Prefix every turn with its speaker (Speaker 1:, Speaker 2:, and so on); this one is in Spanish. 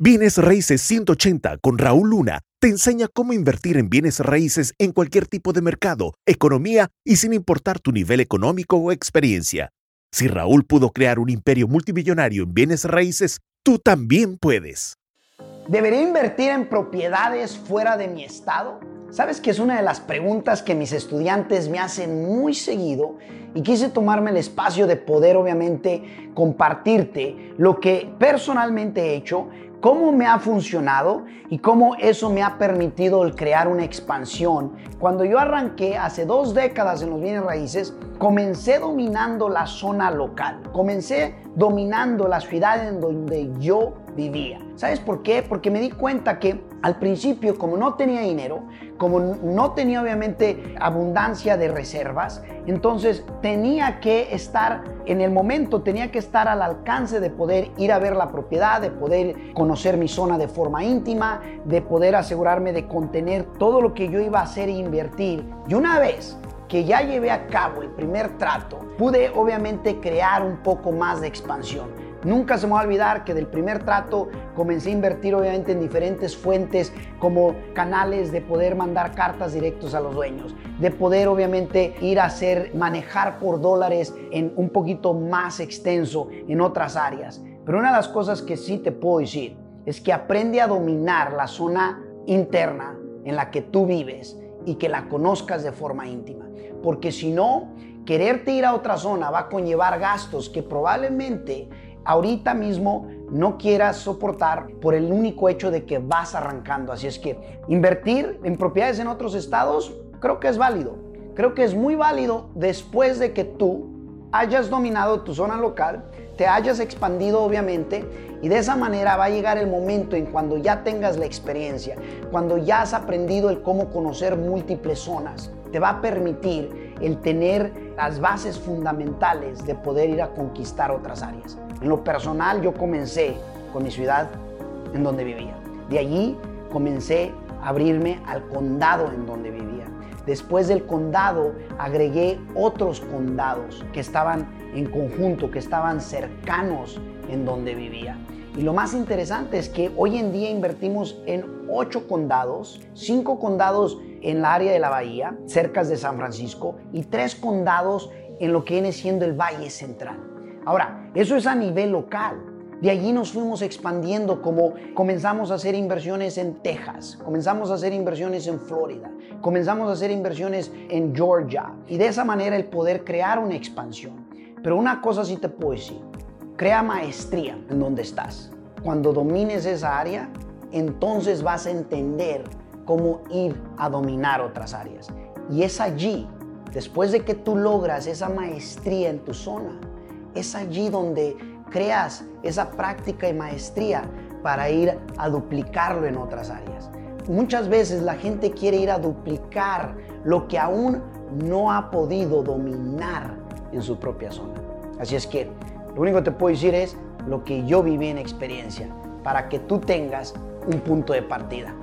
Speaker 1: Bienes Raíces 180 con Raúl Luna te enseña cómo invertir en bienes raíces en cualquier tipo de mercado, economía y sin importar tu nivel económico o experiencia. Si Raúl pudo crear un imperio multimillonario en bienes raíces, tú también puedes.
Speaker 2: ¿Debería invertir en propiedades fuera de mi estado? Sabes que es una de las preguntas que mis estudiantes me hacen muy seguido y quise tomarme el espacio de poder obviamente compartirte lo que personalmente he hecho cómo me ha funcionado y cómo eso me ha permitido el crear una expansión. Cuando yo arranqué hace dos décadas en los bienes raíces, comencé dominando la zona local, comencé dominando la ciudad en donde yo ¿Sabes por qué? Porque me di cuenta que al principio, como no tenía dinero, como no tenía obviamente abundancia de reservas, entonces tenía que estar en el momento, tenía que estar al alcance de poder ir a ver la propiedad, de poder conocer mi zona de forma íntima, de poder asegurarme de contener todo lo que yo iba a hacer e invertir. Y una vez que ya llevé a cabo el primer trato, pude obviamente crear un poco más de expansión. Nunca se me va a olvidar que del primer trato comencé a invertir obviamente en diferentes fuentes como canales de poder mandar cartas directos a los dueños, de poder obviamente ir a hacer manejar por dólares en un poquito más extenso en otras áreas. Pero una de las cosas que sí te puedo decir es que aprende a dominar la zona interna en la que tú vives y que la conozcas de forma íntima. Porque si no, quererte ir a otra zona va a conllevar gastos que probablemente ahorita mismo no quieras soportar por el único hecho de que vas arrancando. Así es que invertir en propiedades en otros estados creo que es válido. Creo que es muy válido después de que tú hayas dominado tu zona local, te hayas expandido obviamente y de esa manera va a llegar el momento en cuando ya tengas la experiencia, cuando ya has aprendido el cómo conocer múltiples zonas, te va a permitir el tener las bases fundamentales de poder ir a conquistar otras áreas. En lo personal yo comencé con mi ciudad en donde vivía. De allí comencé a abrirme al condado en donde vivía. Después del condado agregué otros condados que estaban en conjunto, que estaban cercanos en donde vivía. Y lo más interesante es que hoy en día invertimos en ocho condados, cinco condados en la área de la bahía, cerca de San Francisco, y tres condados en lo que viene siendo el Valle Central. Ahora, eso es a nivel local. De allí nos fuimos expandiendo como comenzamos a hacer inversiones en Texas, comenzamos a hacer inversiones en Florida, comenzamos a hacer inversiones en Georgia y de esa manera el poder crear una expansión. Pero una cosa sí te puedo decir, crea maestría en donde estás. Cuando domines esa área, entonces vas a entender cómo ir a dominar otras áreas. Y es allí, después de que tú logras esa maestría en tu zona, es allí donde creas esa práctica y maestría para ir a duplicarlo en otras áreas. Muchas veces la gente quiere ir a duplicar lo que aún no ha podido dominar en su propia zona. Así es que lo único que te puedo decir es lo que yo viví en experiencia para que tú tengas un punto de partida.